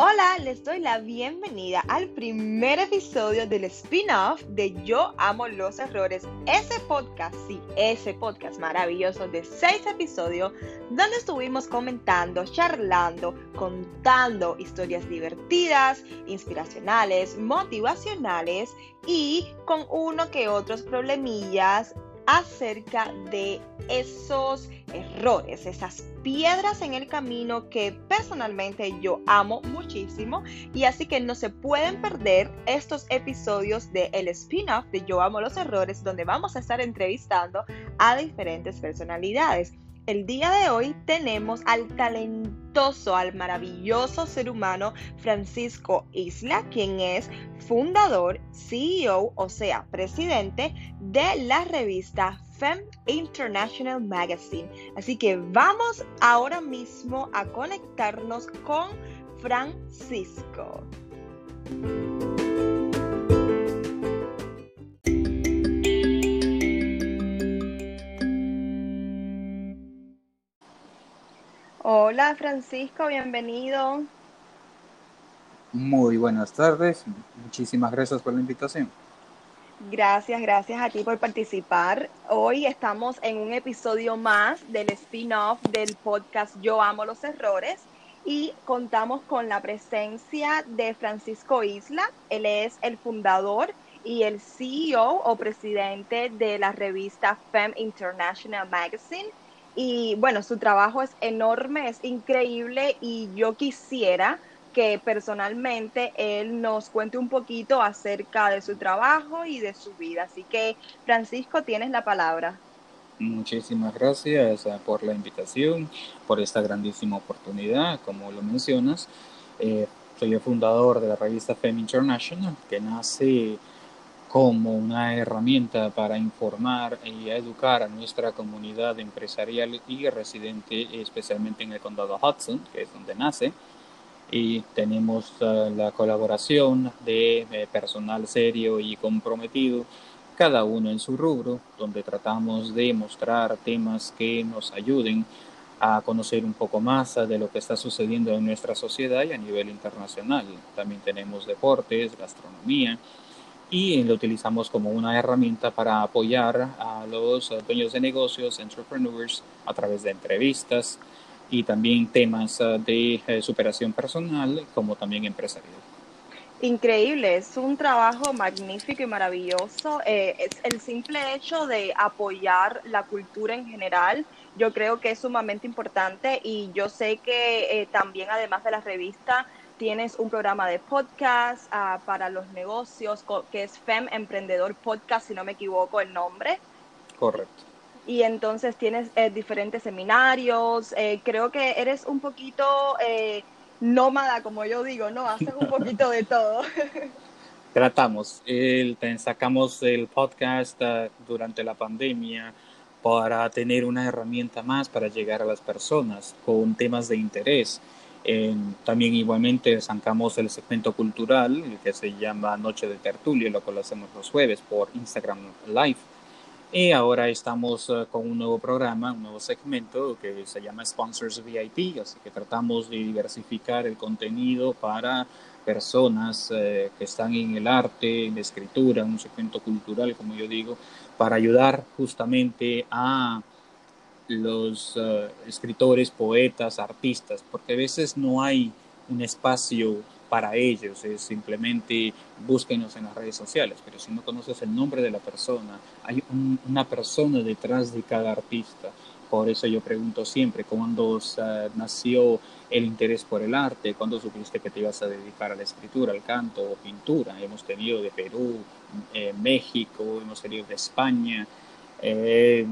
Hola, les doy la bienvenida al primer episodio del spin-off de Yo Amo los Errores, ese podcast, sí, ese podcast maravilloso de seis episodios donde estuvimos comentando, charlando, contando historias divertidas, inspiracionales, motivacionales y con uno que otros problemillas acerca de esos errores, esas piedras en el camino que personalmente yo amo muchísimo y así que no se pueden perder estos episodios de el spin-off de Yo amo los errores donde vamos a estar entrevistando a diferentes personalidades. El día de hoy tenemos al talentoso, al maravilloso ser humano Francisco Isla, quien es fundador, CEO, o sea, presidente de la revista Fem International Magazine. Así que vamos ahora mismo a conectarnos con Francisco. Hola Francisco, bienvenido. Muy buenas tardes, muchísimas gracias por la invitación. Gracias, gracias a ti por participar. Hoy estamos en un episodio más del spin-off del podcast Yo Amo los Errores y contamos con la presencia de Francisco Isla. Él es el fundador y el CEO o presidente de la revista Fem International Magazine y bueno, su trabajo es enorme, es increíble y yo quisiera que personalmente él nos cuente un poquito acerca de su trabajo y de su vida. Así que, Francisco, tienes la palabra. Muchísimas gracias eh, por la invitación, por esta grandísima oportunidad, como lo mencionas. Eh, soy el fundador de la revista Fem International, que nace como una herramienta para informar y educar a nuestra comunidad empresarial y residente, especialmente en el condado Hudson, que es donde nace. Y tenemos uh, la colaboración de eh, personal serio y comprometido, cada uno en su rubro, donde tratamos de mostrar temas que nos ayuden a conocer un poco más de lo que está sucediendo en nuestra sociedad y a nivel internacional. También tenemos deportes, gastronomía, y lo utilizamos como una herramienta para apoyar a los dueños de negocios, entrepreneurs, a través de entrevistas y también temas uh, de eh, superación personal como también empresarial. Increíble, es un trabajo magnífico y maravilloso. Eh, es el simple hecho de apoyar la cultura en general, yo creo que es sumamente importante y yo sé que eh, también además de la revista tienes un programa de podcast uh, para los negocios que es FEM Emprendedor Podcast, si no me equivoco el nombre. Correcto. Y entonces tienes eh, diferentes seminarios. Eh, creo que eres un poquito eh, nómada, como yo digo, ¿no? Haces un poquito de todo. Tratamos. El, sacamos el podcast uh, durante la pandemia para tener una herramienta más para llegar a las personas con temas de interés también igualmente sacamos el segmento cultural que se llama Noche de Tertulia, lo cual hacemos los jueves por Instagram Live. Y ahora estamos eh, con un nuevo programa, un nuevo segmento que se llama Sponsors VIP, así que tratamos de diversificar el contenido para personas eh, que están en el arte, en la escritura, un segmento cultural, como yo digo, para ayudar justamente a los eh, escritores, poetas, artistas, porque a veces no hay un espacio para ellos, es simplemente búsquenos en las redes sociales, pero si no conoces el nombre de la persona, hay una persona detrás de cada artista. Por eso yo pregunto siempre, ¿cuándo nació el interés por el arte? ¿Cuándo supiste que te ibas a dedicar a la escritura, al canto o pintura? Hemos tenido de Perú, eh, México, hemos tenido de España. Eh,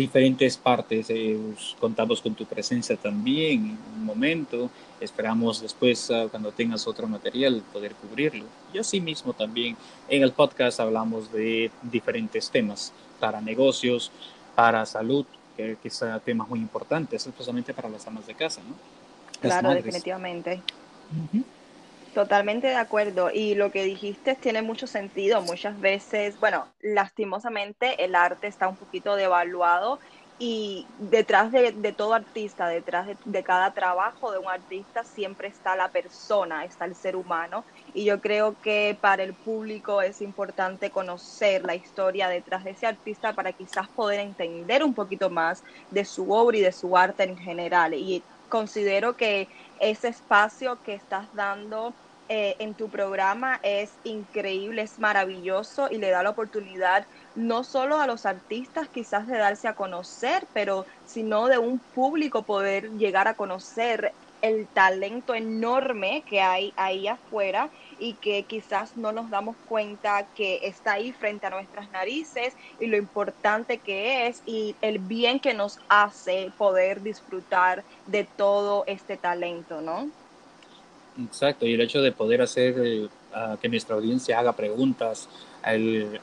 diferentes partes. Eh, contamos con tu presencia también en un momento. Esperamos después, ah, cuando tengas otro material, poder cubrirlo. Y así mismo también en el podcast hablamos de diferentes temas para negocios, para salud, que, que son temas muy importantes, especialmente para las amas de casa, ¿no? claro, definitivamente. Totalmente de acuerdo. Y lo que dijiste tiene mucho sentido. Muchas veces, bueno, lastimosamente el arte está un poquito devaluado y detrás de, todo artista, detrás de, cada trabajo de un artista, siempre está la persona, está el ser humano. Y yo creo que para el público es importante conocer la historia detrás de ese artista para quizás poder entender un poquito más de su obra y de su arte en general. Y considero que ese espacio que estás dando eh, en tu programa es increíble, es maravilloso y le da la oportunidad no solo a los artistas quizás de darse a conocer, pero sino de un público poder llegar a conocer el talento enorme que hay ahí afuera y que quizás no nos damos cuenta que está ahí frente a nuestras narices y lo importante que es y el bien que nos hace poder disfrutar de todo este talento, ¿no? Exacto, y el hecho de poder hacer eh, que nuestra audiencia haga preguntas,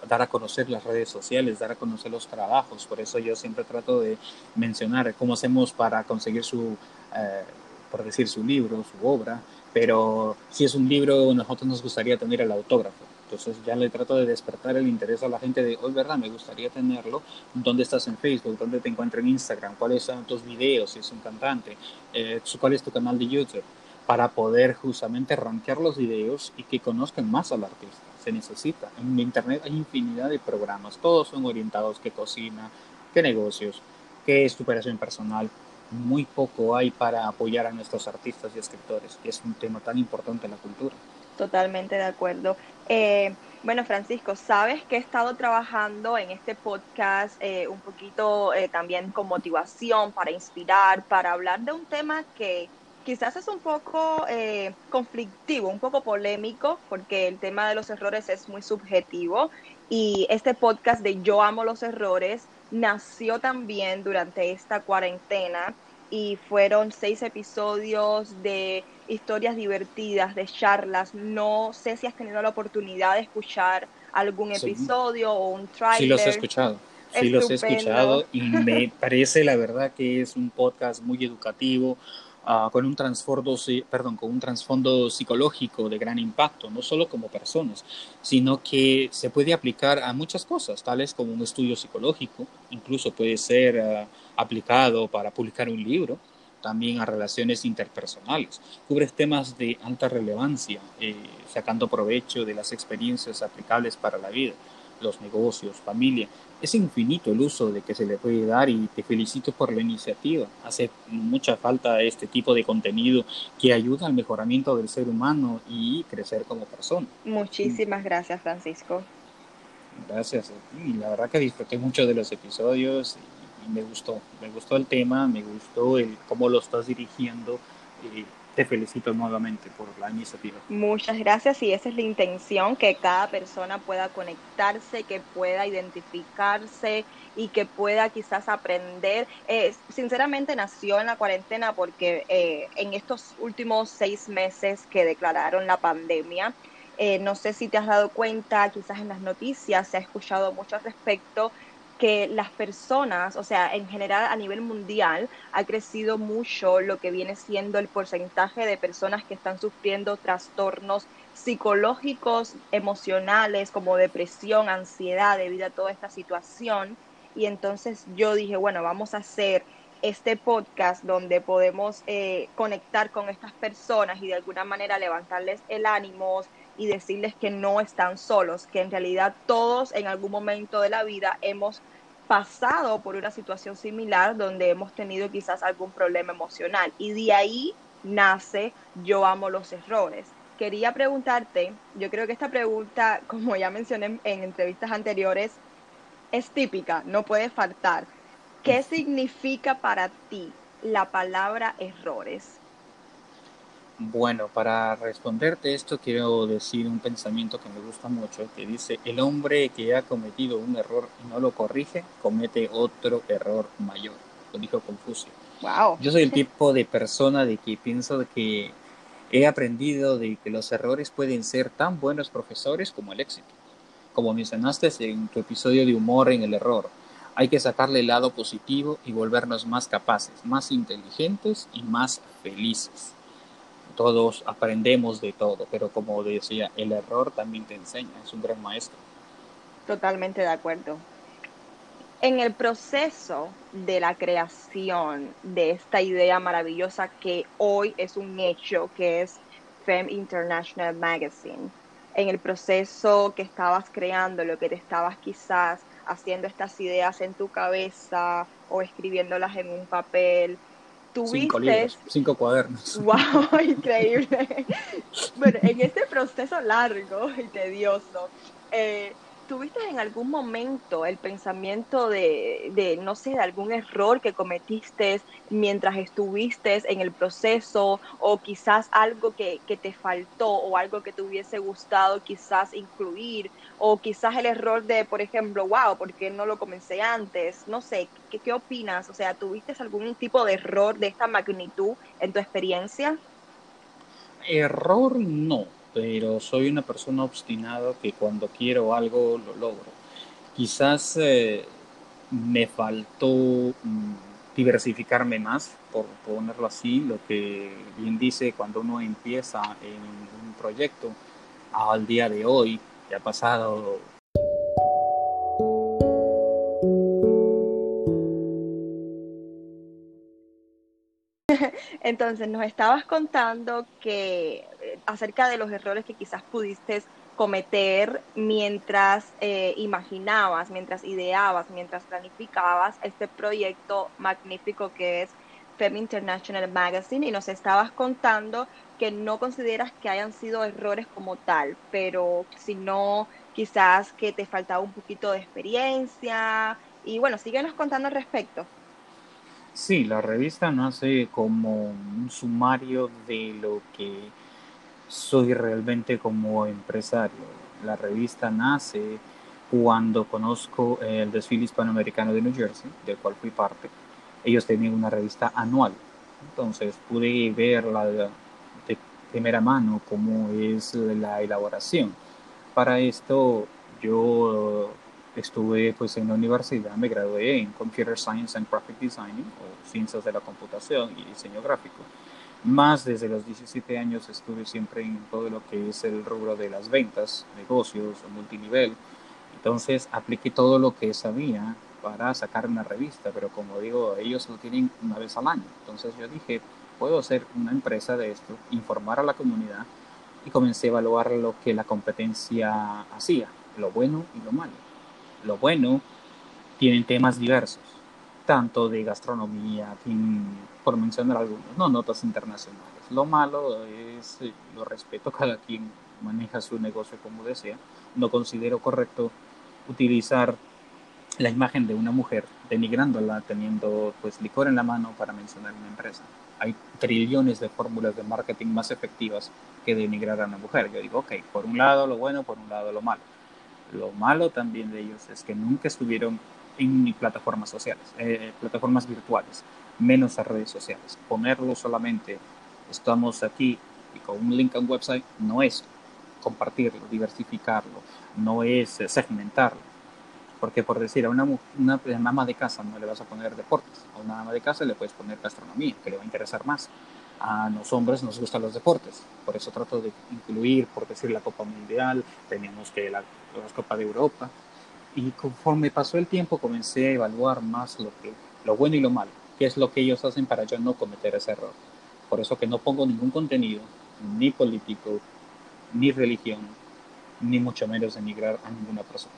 dar a conocer las redes sociales, dar a conocer los trabajos. Por eso yo siempre trato de mencionar cómo hacemos para conseguir su, eh, por decir, su libro, su obra. Pero si es un libro, nosotros nos gustaría tener el autógrafo. Entonces ya le trato de despertar el interés a la gente de, hoy, ¿verdad? Me gustaría tenerlo. ¿Dónde estás en Facebook? ¿Dónde te encuentras en Instagram? ¿Cuáles son tus videos? Si es un cantante. Eh, ¿Cuál es tu canal de YouTube? Para poder justamente rankear los videos y que conozcan más al artista necesita. En Internet hay infinidad de programas, todos son orientados que cocina, que negocios, que superación personal. Muy poco hay para apoyar a nuestros artistas y escritores, que es un tema tan importante en la cultura. Totalmente de acuerdo. Eh, bueno, Francisco, sabes que he estado trabajando en este podcast eh, un poquito eh, también con motivación, para inspirar, para hablar de un tema que quizás es un poco conflictivo, un poco polémico, porque el tema de los errores es muy subjetivo. Y este podcast de Yo amo los errores nació también durante esta cuarentena y fueron seis episodios de historias divertidas, de charlas. No sé si has tenido la oportunidad de escuchar algún episodio o un trailer. Sí, los he escuchado. Sí, los he escuchado y me parece la verdad que es un podcast muy educativo, Ah, con un trasfondo, perdón, con un trasfondo psicológico de gran impacto, no solo como personas, sino que se puede aplicar a muchas cosas, tales como un estudio psicológico, incluso puede ser ah, aplicado para publicar un libro, también a relaciones interpersonales. Cubre temas de alta relevancia, eh, sacando provecho de las experiencias aplicables para la vida, los negocios, familia, es infinito el uso de que se le puede dar y te felicito por la iniciativa. Hace mucha falta este tipo de contenido que ayuda al mejoramiento del ser humano y crecer como persona. Muchísimas gracias, Francisco. Gracias. Y la verdad que disfruté mucho de los episodios y, me gustó, me gustó el tema, me gustó el cómo lo estás dirigiendo. Eh, te felicito nuevamente por la iniciativa. Muchas gracias y esa es la intención, que cada persona pueda conectarse, que pueda identificarse y que pueda quizás aprender. Eh, sinceramente nació en la cuarentena porque eh, en estos últimos seis meses que declararon la pandemia, eh, no sé si te has dado cuenta, quizás en las noticias se ha escuchado mucho al respecto que las personas, o sea, en general a nivel mundial, ha crecido mucho lo que viene siendo el porcentaje de personas que están sufriendo trastornos psicológicos, emocionales, como depresión, ansiedad, debido a toda esta situación. Y entonces yo dije, bueno, vamos a hacer este podcast donde podemos eh, conectar con estas personas y de alguna manera levantarles el ánimo, y decirles que no están solos, que en realidad todos en algún momento de la vida hemos pasado por una situación similar donde hemos tenido quizás algún problema emocional y de ahí nace yo amo los errores. Quería preguntarte, yo creo que esta pregunta, como ya mencioné en entrevistas anteriores, es típica, no puede faltar. ¿Qué significa para ti la palabra errores? Bueno, para responderte esto quiero decir un pensamiento que me gusta mucho, que dice, el hombre que ha cometido un error y no lo corrige, comete otro error mayor. Lo dijo Confucio. Wow. Yo soy el tipo de persona de que pienso que he aprendido de que los errores pueden ser tan buenos profesores como el éxito. Como mencionaste en tu episodio de humor en el error, hay que sacarle el lado positivo y volvernos más capaces, más inteligentes y más felices todos aprendemos de todo, pero como decía, el error también te enseña, es un gran maestro. Totalmente de acuerdo. En el proceso de la creación de esta idea maravillosa que hoy es un hecho, que es Fem International Magazine, en el proceso que estabas creando, lo que te estabas quizás haciendo estas ideas en tu cabeza o escribiéndolas en un papel, tuviste... Cinco libros, cinco cuadernos. ¡Wow! Increíble. bueno, en este proceso largo y tedioso, eh, ¿Tuviste en algún momento el pensamiento de, no sé, de algún error que cometiste mientras estuviste en el proceso o quizás algo que, te faltó o algo que te hubiese gustado quizás incluir o quizás el error de, por ejemplo, wow, ¿por qué no lo comencé antes? No sé, ¿qué, qué opinas? O sea, ¿tuviste algún tipo de error de esta magnitud en tu experiencia? Error no pero soy una persona obstinada que cuando quiero algo lo logro. Quizás eh, me faltó mm, diversificarme más, por ponerlo así, lo que bien dice cuando uno empieza en un proyecto al día de hoy, que ha pasado Entonces nos estabas contando que eh, acerca de los errores que quizás pudiste cometer mientras eh, imaginabas, mientras ideabas, mientras planificabas este proyecto magnífico que es Fem International Magazine y nos estabas contando que no consideras que hayan sido errores como tal, pero sino quizás que te faltaba un poquito de experiencia y bueno, síguenos contando al respecto. Sí, la revista nace como un sumario de lo que soy realmente como empresario. La revista nace cuando conozco el desfile hispanoamericano de New Jersey, del cual fui parte. Ellos tenían una revista anual, entonces pude verla de primera mano cómo es la elaboración. Para esto yo estuve pues en la universidad, me gradué en Computer Science and Graphic Design o Ciencias de la Computación y Diseño Gráfico. Más desde los 17 años estuve siempre en todo lo que es el rubro de las ventas, negocios o multinivel. Entonces apliqué todo lo que sabía para sacar una revista, pero como digo, ellos lo tienen una vez al año. Entonces yo dije, puedo hacer una empresa de esto, informar a la comunidad y comencé a evaluar lo que la competencia hacía, lo bueno y lo malo lo bueno, tienen temas diversos, tanto de gastronomía, por mencionar algunos, no notas internacionales. Lo malo es, eh, lo respeto, cada quien maneja su negocio como desea. No considero correcto utilizar la imagen de una mujer denigrándola teniendo pues licor en la mano para mencionar una empresa. Hay trillones de fórmulas de marketing más efectivas que denigrar a una mujer. Yo digo, ok, por un lado lo bueno, por un lado lo malo. Lo malo también de ellos es que nunca estuvieron en plataformas sociales, eh, plataformas virtuales, menos a redes sociales. Ponerlo solamente, estamos aquí y con un link a un website, no es compartirlo, diversificarlo, no es eh, segmentarlo. Porque por decir, a una, una, una ama de casa no le vas a poner deportes, a una ama de casa le puedes poner gastronomía, que le va a interesar más a los hombres nos gustan los deportes. Por eso trato de incluir, por decir, la Copa Mundial, teníamos que la, la Copa de Europa. Y conforme pasó el tiempo comencé a evaluar más lo, que, lo bueno y lo malo, qué es lo que ellos hacen para yo no cometer ese error. Por eso que no pongo ningún contenido, ni político, ni religión, ni mucho menos denigrar a ninguna persona.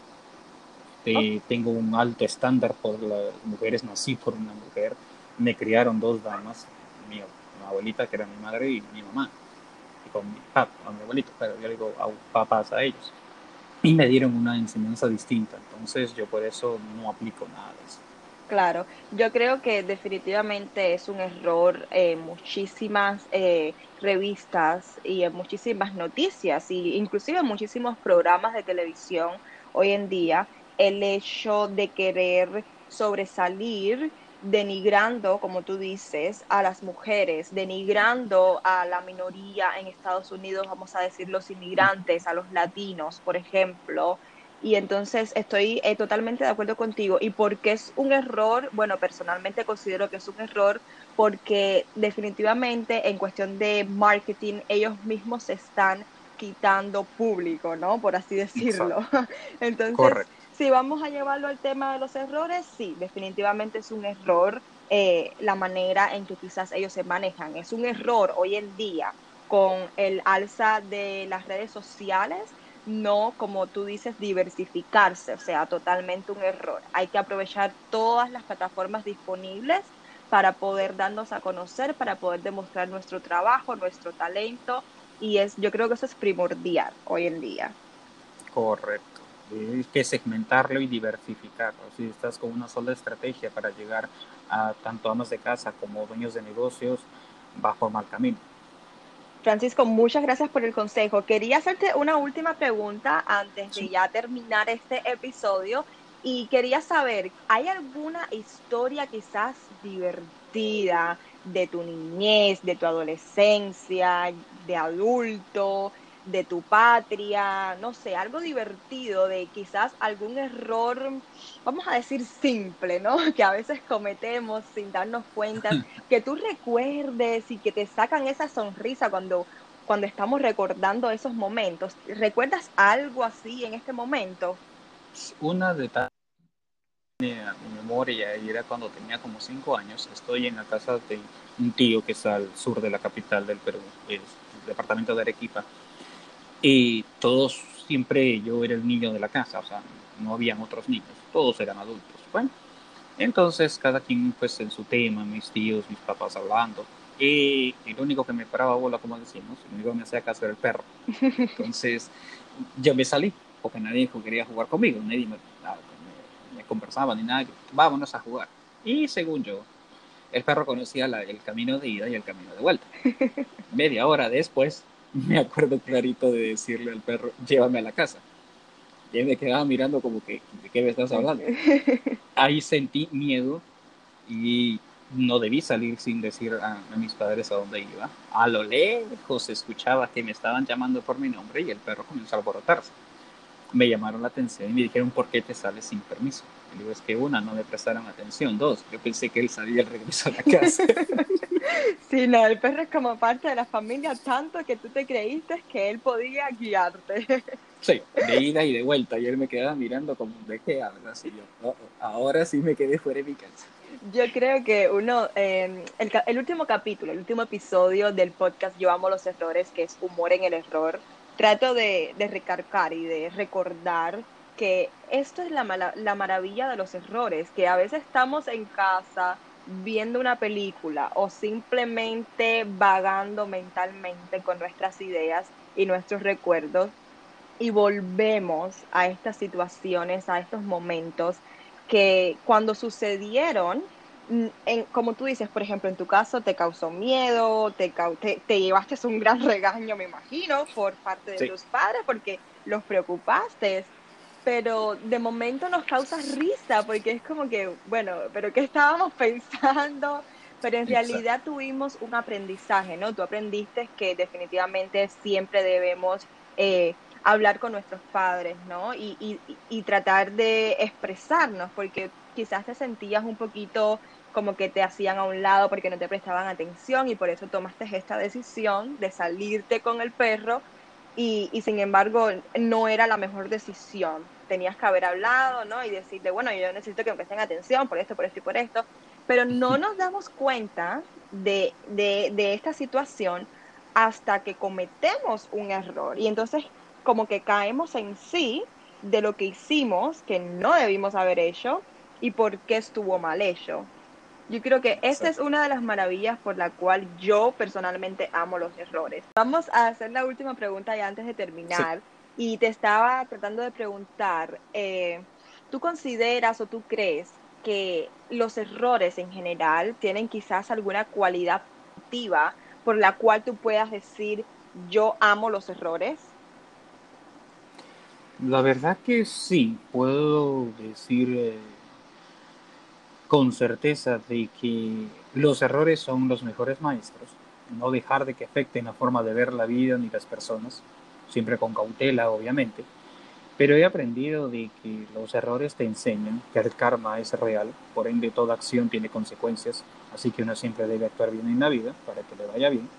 Tengo un alto estándar por las mujeres, nací por una mujer, me criaron dos damas, mío abuelita, que era mi madre, y mi mamá. Y con mi papá, a mi abuelito, pero yo digo a papás a ellos. Y me dieron una enseñanza distinta, entonces yo por eso no aplico nada de eso. Claro, yo creo que definitivamente es un error en muchísimas eh, revistas y en muchísimas noticias, y inclusive en muchísimos programas de televisión hoy en día, el hecho de querer sobresalir denigrando, como tú dices, a las mujeres, denigrando a la minoría en Estados Unidos, vamos a decir, los inmigrantes, a los latinos, por ejemplo. Y entonces estoy eh, totalmente de acuerdo contigo. ¿Y por qué es un error? Bueno, personalmente considero que es un error porque definitivamente en cuestión de marketing ellos mismos se están quitando público, ¿no? Por así decirlo. Entonces, si vamos a llevarlo al tema de los errores, sí, definitivamente es un error eh, la manera en que quizás ellos se manejan. Es un error hoy en día con el alza de las redes sociales, no, como tú dices, diversificarse, o sea, totalmente un error. Hay que aprovechar todas las plataformas disponibles para poder darnos a conocer, para poder demostrar nuestro trabajo, nuestro talento, y es, yo creo que eso es primordial hoy en día. Correcto. Hay que segmentarlo y diversificarlo. Si estás con una sola estrategia para llegar a tanto amas de casa como dueños de negocios, bajo mal camino. Francisco, muchas gracias por el consejo. Quería hacerte una última pregunta antes de ya terminar este episodio y quería saber, ¿hay alguna historia quizás divertida de tu niñez, de tu adolescencia, de adulto, de tu patria, no sé, algo divertido, de quizás algún error, vamos a decir simple, ¿no? Que a veces cometemos sin darnos cuenta, que tú recuerdes y que te sacan esa sonrisa cuando, cuando estamos recordando esos momentos. ¿Recuerdas algo así en este momento? Una de mi memoria y era cuando tenía como cinco años. Estoy en la casa de un tío que está al sur de la capital del Perú, el departamento de Arequipa y todos, siempre yo era el niño de la casa, o sea, no habían otros niños, todos eran adultos. Bueno, entonces cada quien pues en su tema, mis tíos, mis papás hablando. Y, el único que me paraba bola, como decimos, el único que me hacía caso era el perro. Entonces yo me salí, porque nadie quería jugar conmigo, nadie me, me, conversaba ni nada, vámonos a jugar. Y según yo, el perro conocía el camino de ida y el camino de vuelta. Media hora después, me acuerdo clarito de decirle al perro, llévame a la casa. Y él me quedaba mirando como que, ¿de qué me estás hablando? Ahí sentí miedo y no debí salir sin decir a, mis padres a dónde iba. A lo lejos escuchaba que me estaban llamando por mi nombre y el perro comenzó a alborotarse. Me llamaron la atención y me dijeron, ¿por qué te sales sin permiso? Y digo, es que una, no me prestaron atención. Dos, yo pensé que él salía al regreso a la casa. Sí, no, el perro es como parte de la familia tanto que tú te creíste que él podía guiarte. Sí, de ida y de vuelta. Y él me quedaba mirando como, ¿de qué hablas? Y yo, oh, ahora sí me quedé fuera de mi casa. Yo creo que uno, em, el, último capítulo, el último episodio del podcast Yo amo los errores, que es humor en el error, trato de, de recargar y de recordar que esto es la, la maravilla de los errores, que a veces estamos en casa, viendo una película o simplemente vagando mentalmente con nuestras ideas y nuestros recuerdos y volvemos a estas situaciones, a estos momentos que cuando sucedieron, mm, en, como tú dices, por ejemplo, en tu caso te causó miedo, te, te, llevaste un gran regaño, me imagino, por parte de tus padres porque los preocupaste pero de momento nos causa risa porque es como que, bueno, pero ¿qué estábamos pensando? Pero en realidad tuvimos un aprendizaje, ¿no? Tú aprendiste que definitivamente siempre debemos eh, hablar con nuestros padres, ¿no? Y, y, y tratar de expresarnos, porque quizás te sentías un poquito como que te hacían a un lado porque no te prestaban atención y por eso tomaste esta decisión de salirte con el perro y, y, sin embargo no era la mejor decisión. Tenías que haber hablado, ¿no? Y decirle, bueno, yo necesito que me presten atención por esto, por esto y por esto. Pero no nos damos cuenta de, de, de esta situación hasta que cometemos un error. Y entonces como que caemos en sí de lo que hicimos, que no debimos haber hecho y por qué estuvo mal hecho. Yo creo que esta es una de las maravillas por la cual yo personalmente amo los errores. Vamos a hacer la última pregunta ya antes de terminar. Y te estaba tratando de preguntar, eh, ¿tú consideras o tú crees que los errores en general tienen quizás alguna cualidad positiva por la cual tú puedas decir, yo amo los errores? La verdad que sí, puedo decir... Eh, con certeza de que los errores son los mejores maestros, no dejar de que afecten la forma de ver la vida ni las personas, siempre con cautela, obviamente, pero he aprendido de que los errores te enseñan que el karma es real, por ende toda acción tiene consecuencias, así que uno siempre debe actuar bien en la vida para que le vaya bien.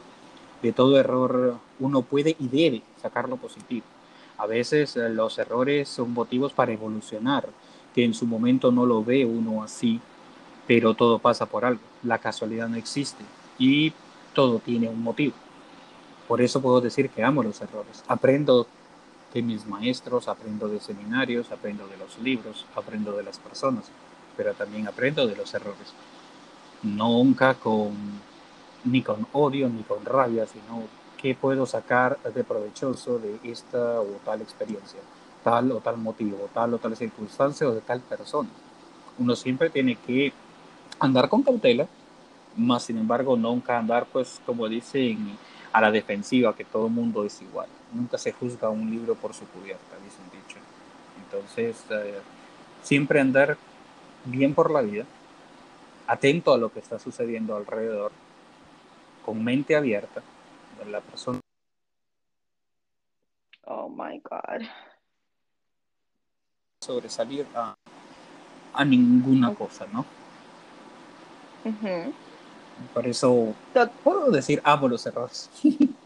De todo error uno puede y debe sacar lo positivo. A veces eh, los errores son motivos para evolucionar, que en su momento no lo ve uno así, pero todo pasa por algo. La casualidad no existe y todo tiene un motivo. Por eso puedo decir que amo los errores. Aprendo de mis maestros, aprendo de seminarios, aprendo de los libros, aprendo de las personas, pero también aprendo de los errores. Nunca con, ni con odio ni con rabia, sino qué puedo sacar de provechoso de esta o tal experiencia, tal o tal motivo, tal o tal circunstancia o de tal persona. Uno siempre tiene que andar con cautela, más sin embargo nunca andar, pues como dicen, a la defensiva, que todo mundo es igual. Nunca se juzga un libro por su cubierta, dicen dicho. Entonces, eh, siempre andar bien por la vida, atento a lo que está sucediendo alrededor, con mente abierta, la persona. Oh my God. Sobresalir a, a ninguna cosa, ¿no? Por eso puedo decir amo los errores.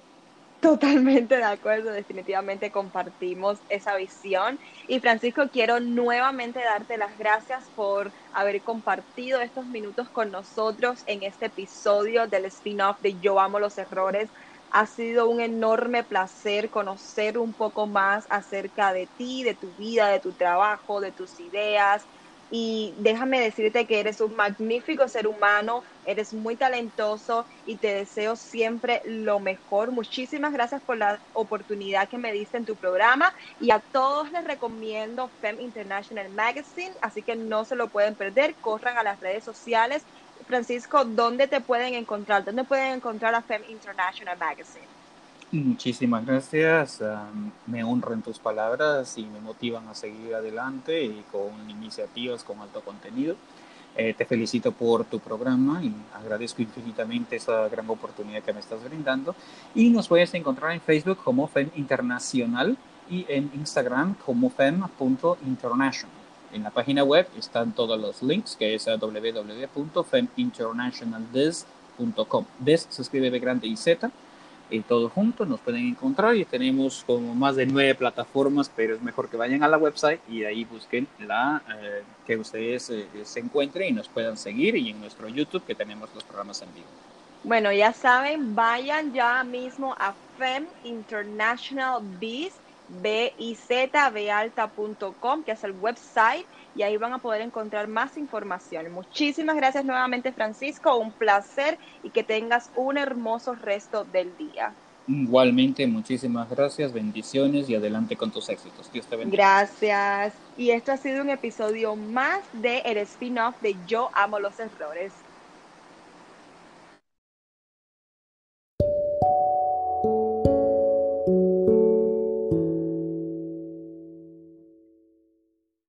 Totalmente de acuerdo, definitivamente compartimos esa visión. Y Francisco, quiero nuevamente darte las gracias por haber compartido estos minutos con nosotros en este episodio del spin-off de Yo amo los errores. Ha sido un enorme placer conocer un poco más acerca de ti, de tu vida, de tu trabajo, de tus ideas, y déjame decirte que eres un magnífico ser humano, eres muy talentoso y te deseo siempre lo mejor. Muchísimas gracias por la oportunidad que me diste en tu programa y a todos les recomiendo Fem International Magazine, así que no se lo pueden perder, corran a las redes sociales. Francisco, ¿dónde te pueden encontrar? ¿Dónde pueden encontrar a Fem International Magazine? Muchísimas gracias. me honran tus palabras y me motivan a seguir adelante y con iniciativas con alto contenido. Eh, te felicito por tu programa y agradezco infinitamente esa gran oportunidad que me estás brindando. Y nos puedes encontrar en Facebook como FEM Internacional y en Instagram como fem.international. En la página web están todos los links, que es www.feminternationaldes.com. Des se escribe de grande y Z y todos juntos nos pueden encontrar y tenemos como más de nueve plataformas, pero es mejor que vayan a la website y ahí busquen la eh, que ustedes eh, se encuentren y nos puedan seguir y en nuestro YouTube que tenemos los programas en vivo. Bueno, ya saben, vayan ya mismo a FEM International Biz, b i z que es el website y ahí van a poder encontrar más información. Muchísimas gracias nuevamente Francisco, un placer y que tengas un hermoso resto del día. Igualmente, muchísimas gracias, bendiciones y adelante con tus éxitos. Dios te bendiga. Gracias. Y esto ha sido un episodio más de el spin-off de Yo Amo los Errores.